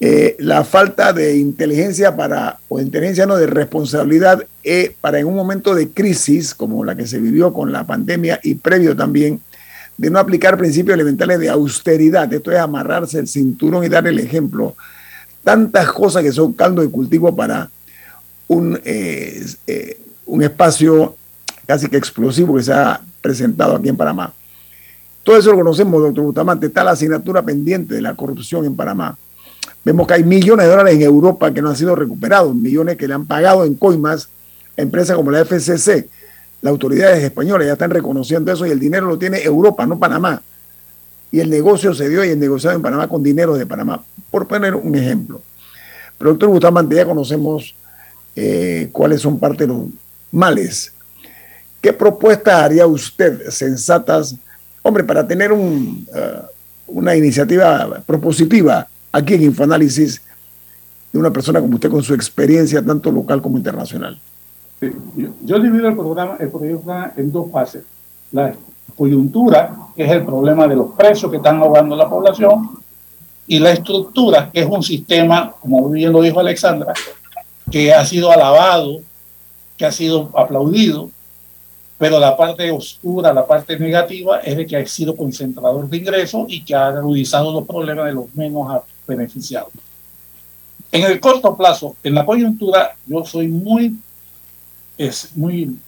eh, la falta de inteligencia para, o inteligencia no, de responsabilidad eh, para en un momento de crisis como la que se vivió con la pandemia y previo también, de no aplicar principios elementales de austeridad. Esto es amarrarse el cinturón y dar el ejemplo. Tantas cosas que son caldo de cultivo para un, eh, un espacio casi que explosivo que se ha presentado aquí en Panamá. Todo eso lo conocemos, doctor Bustamante. Está la asignatura pendiente de la corrupción en Panamá. Vemos que hay millones de dólares en Europa que no han sido recuperados, millones que le han pagado en coimas a empresas como la FCC. Las autoridades españolas ya están reconociendo eso y el dinero lo tiene Europa, no Panamá. Y el negocio se dio y el negociado en Panamá con dinero de Panamá, por poner un ejemplo. Pero doctor Bustamante, ya conocemos eh, cuáles son parte de los males ¿Qué propuestas haría usted sensatas, hombre, para tener uh, una iniciativa propositiva aquí en Infoanálisis de una persona como usted con su experiencia tanto local como internacional? Sí, yo, divido el programa, en dos fases. La coyuntura, que es el problema de los precios que están ahogando la población, y la estructura, que es un sistema, como bien lo dijo Alexandra, que ha sido alabado, que ha sido aplaudido, pero la parte oscura, la parte negativa es de que ha sido concentrador de ingresos y que ha agudizado los problemas de los menos beneficiados. En el corto plazo, en la coyuntura, yo soy muy, es muy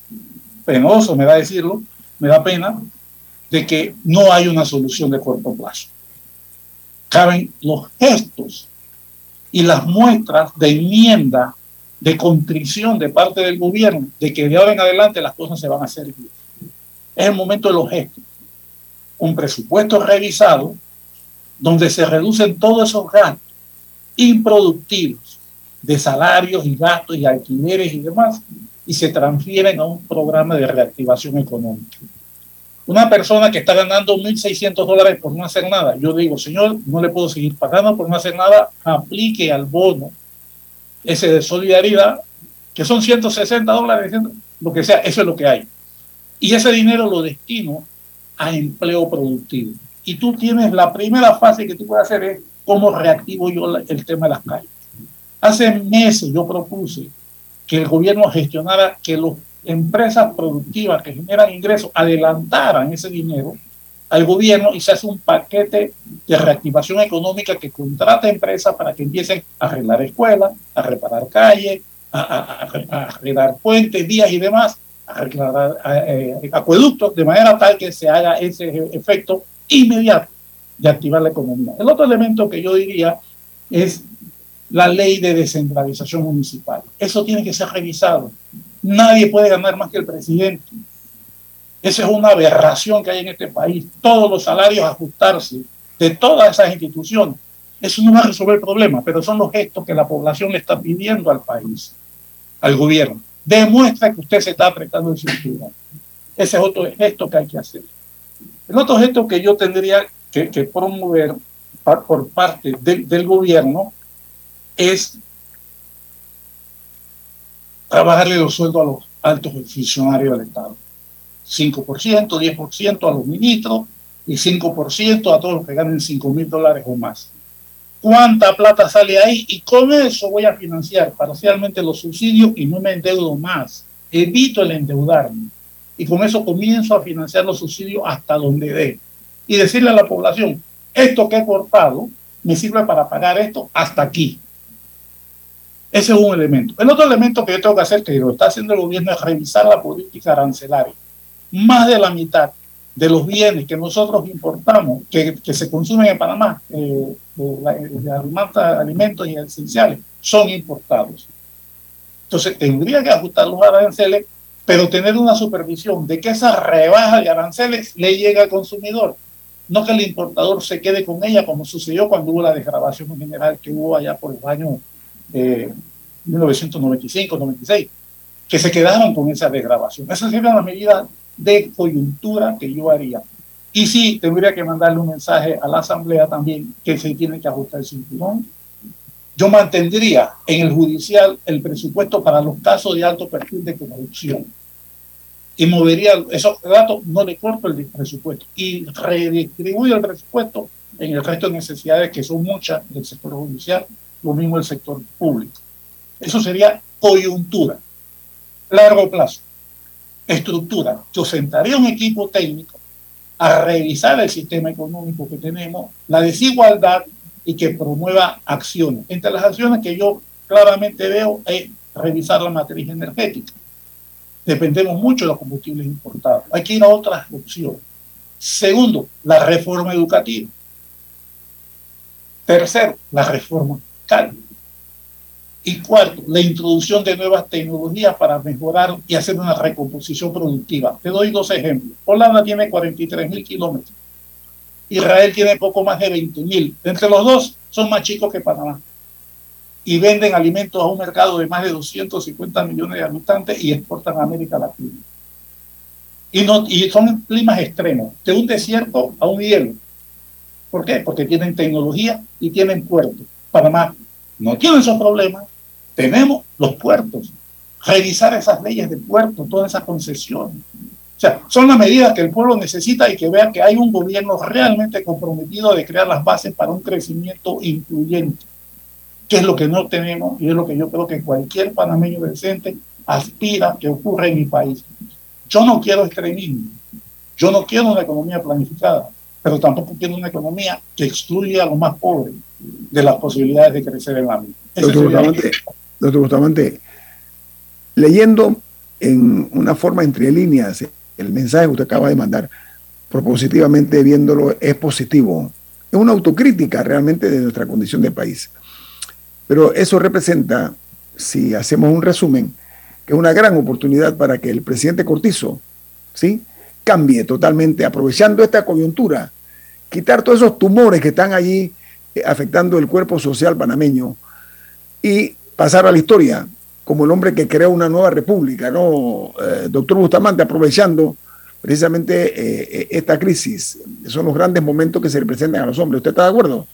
penoso, me da decirlo, me da pena, de que no hay una solución de corto plazo. Caben los gestos y las muestras de enmienda de contrición de parte del gobierno de que de ahora en adelante las cosas se van a hacer bien. Es el momento de los gestos. Un presupuesto revisado donde se reducen todos esos gastos improductivos de salarios y gastos y alquileres y demás y se transfieren a un programa de reactivación económica. Una persona que está ganando 1.600 dólares por no hacer nada, yo digo, señor, no le puedo seguir pagando por no hacer nada, aplique al bono ese de solidaridad, que son 160 dólares, lo que sea, eso es lo que hay. Y ese dinero lo destino a empleo productivo. Y tú tienes la primera fase que tú puedes hacer es cómo reactivo yo el tema de las calles. Hace meses yo propuse que el gobierno gestionara que los empresas productivas que generan ingresos adelantaran ese dinero al gobierno y se hace un paquete de reactivación económica que contrata empresas para que empiecen a arreglar escuelas, a reparar calles, a, arreglar puentes, vías y demás, a arreglar eh, acueductos, de manera tal que se haga ese efecto inmediato de activar la economía. El otro elemento que yo diría es la ley de descentralización municipal. Eso tiene que ser revisado. Nadie puede ganar más que el presidente. Esa es una aberración que hay en este país. Todos los salarios ajustarse de todas esas instituciones. Eso no va a resolver el problema, pero son los gestos que la población le está pidiendo al país, al gobierno. Demuestra que usted se está apretando el cinturón. Ese es otro gesto que hay que hacer. El otro gesto que yo tendría que, promover por parte del gobierno es trabajarle los sueldos a los altos funcionarios del Estado. 5%, 10% a los ministros y 5% a todos los que ganen 5 mil dólares o más. ¿Cuánta plata sale ahí? Y con eso voy a financiar parcialmente los subsidios y no me endeudo más. Evito el endeudarme. Y con eso comienzo a financiar los subsidios hasta donde dé. Y decirle a la población, esto que he cortado me sirve para pagar esto hasta aquí. Ese es un elemento. El otro elemento que yo tengo que hacer, que lo está haciendo el gobierno, es revisar la política arancelaria. Más de la mitad de los bienes que nosotros importamos, que, que se consumen en Panamá, eh, de, alimentos y esenciales, son importados. Entonces, tendría que ajustar los aranceles, pero tener una supervisión de que esa rebaja de aranceles le llegue al consumidor. No que el importador se quede con ella, como sucedió cuando hubo la desgrabación general que hubo allá por el año 1995-96, que se quedaron con esa desgrabación. Esa sería una medida de coyuntura que yo haría. Y sí, tendría que mandarle un mensaje a la Asamblea también que se tiene que ajustar el cinturón. Yo mantendría en el judicial el presupuesto para los casos de alto perfil de corrupción. Y movería esos datos, no le corto el presupuesto. Y redistribuyo el presupuesto en el resto de necesidades, que son muchas del sector judicial, lo mismo el sector público. Eso sería coyuntura, largo plazo. Estructura. Yo sentaría un equipo técnico a revisar el sistema económico que tenemos, la desigualdad y que promueva acciones. Entre las acciones que yo claramente veo es revisar la matriz energética. Dependemos mucho de los combustibles importados. Hay que ir a otras opciones. Segundo, la reforma educativa. Tercero, la reforma y cuarto, la introducción de nuevas tecnologías para mejorar y hacer una recomposición productiva. Te doy dos ejemplos. Holanda tiene 43 mil kilómetros. Israel tiene poco más de 20 mil. Entre los dos son más chicos que Panamá. Y venden alimentos a un mercado de más de 250 millones de habitantes y exportan a América Latina. Y, no, y son climas extremos, de un desierto a un hielo. ¿Por qué? Porque tienen tecnología y tienen puertos. Panamá no tiene esos problemas. Tenemos los puertos. Revisar esas leyes de puertos, todas esas concesiones. O sea, son las medidas que el pueblo necesita y que vea que hay un gobierno realmente comprometido de crear las bases para un crecimiento incluyente, que es lo que no tenemos y es lo que yo creo que cualquier panameño decente aspira que ocurra en mi país. Yo no quiero extremismo, yo no quiero una economía planificada, pero tampoco quiero una economía que excluya a los más pobres de las posibilidades de crecer en la vida. Doctor Bustamante, leyendo en una forma entre líneas el mensaje que usted acaba de mandar, propositivamente viéndolo, es positivo. Es una autocrítica realmente de nuestra condición de país. Pero eso representa, si hacemos un resumen, que es una gran oportunidad para que el presidente Cortizo, ¿sí? cambie totalmente, aprovechando esta coyuntura, quitar todos esos tumores que están allí eh, afectando el cuerpo social panameño y pasar a la historia como el hombre que creó una nueva república, ¿no? Eh, doctor Bustamante, aprovechando precisamente eh, esta crisis. Son los grandes momentos que se representan a los hombres. ¿Usted está de acuerdo?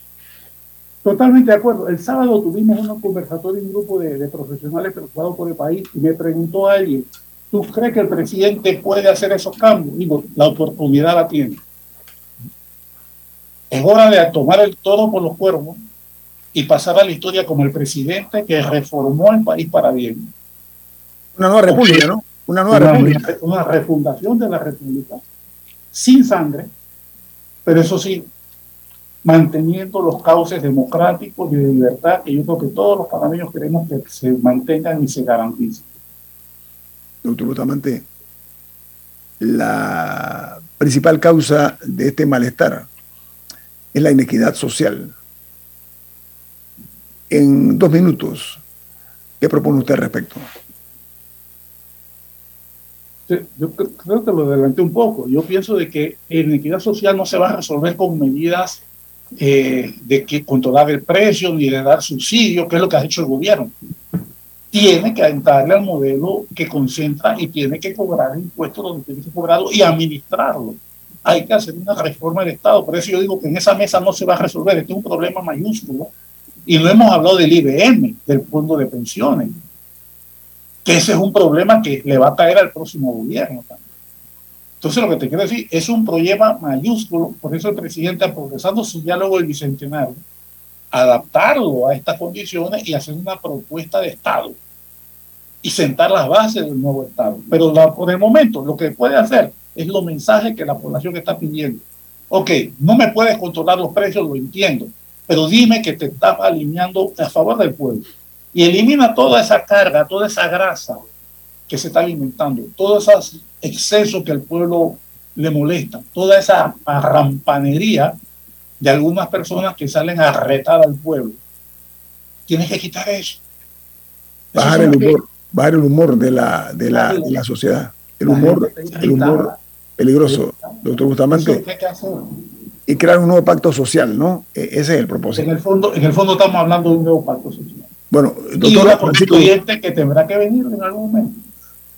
Totalmente de acuerdo. El sábado tuvimos un conversatorio un grupo de, profesionales preocupados por el país y me preguntó alguien, ¿Tú crees que el presidente puede hacer esos cambios? Digo, la oportunidad la tiene. Es hora de tomar el toro por los cuervos y pasar a la historia como el presidente que reformó el país para bien. Una nueva república, ¿no? Una nueva república. Una refundación de la república sin sangre, pero eso sí, manteniendo los cauces democráticos y de libertad que yo creo que todos los panameños queremos que se mantengan y se garanticen. Doctor Bustamante, la principal causa de este malestar es la inequidad social. En dos minutos, ¿qué propone usted al respecto? yo creo que lo adelanté un poco. Yo pienso de que la inequidad social no se va a resolver con medidas eh, de que controlar el precio ni de dar subsidios, que es lo que ha hecho el gobierno. Tiene que entrarle al modelo que concentra y tiene que cobrar impuestos donde tiene que cobrarlo y administrarlo. Hay que hacer una reforma del Estado. Por eso yo digo que en esa mesa no se va a resolver. Este es un problema mayúsculo. Y no hemos hablado del IBM, del fondo de pensiones que ese es un problema que le va a caer al próximo gobierno también. Entonces, lo que te quiero decir, es un problema mayúsculo, por eso el presidente, progresando su diálogo del bicentenario, adaptarlo a estas condiciones y hacer una propuesta de Estado y sentar las bases del nuevo Estado. Pero por el momento, lo que puede hacer es los mensajes que la población está pidiendo. Ok, no me puedes controlar los precios, lo entiendo, pero dime que te estás alineando a favor del pueblo y elimina toda esa carga, toda esa grasa que se está alimentando, todos esos excesos que al pueblo le molesta, toda esa arrampanería de algunas personas que salen a retar al pueblo. Tienes que quitar eso. Bajar el humor, bajar el humor de la, de la, de la sociedad. El humor, el humor peligroso, doctor Bustamante. Y crear un nuevo pacto social, ¿no? E, ese es el propósito. En el fondo, en el fondo estamos hablando de un nuevo pacto social. Bueno, doctor Francisco. que tendrá que venir en algún momento.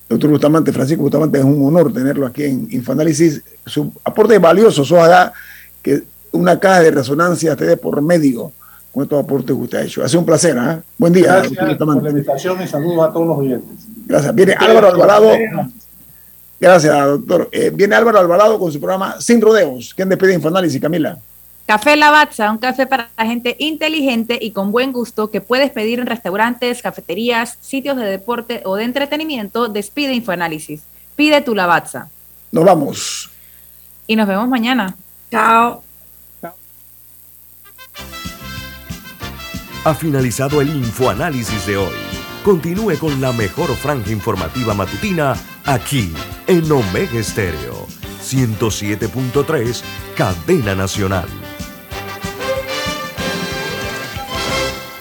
Doctor Bustamante, Francisco Bustamante, es un honor tenerlo aquí en Infoanálisis. Su aporte es valioso, ojalá que una caja de resonancia esté de por medio con estos aportes que usted ha hecho. Ha sido un placer, ¿eh? Buen día. Gracias por la invitación y saludos a todos los oyentes. Gracias. Viene Álvaro Alvarado. Gracias, doctor. Eh, viene Álvaro Alvarado con su programa Sin Rodeos. ¿Quién despide Infoanálisis, Camila? Café Lavazza, un café para gente inteligente y con buen gusto que puedes pedir en restaurantes, cafeterías, sitios de deporte o de entretenimiento. Despide Infoanálisis. Pide tu Lavazza. Nos vamos. Y nos vemos mañana. Chao. Ha finalizado el Infoanálisis de hoy. Continúe con la mejor franja informativa matutina aquí en Omega Estéreo 107.3, Cadena Nacional.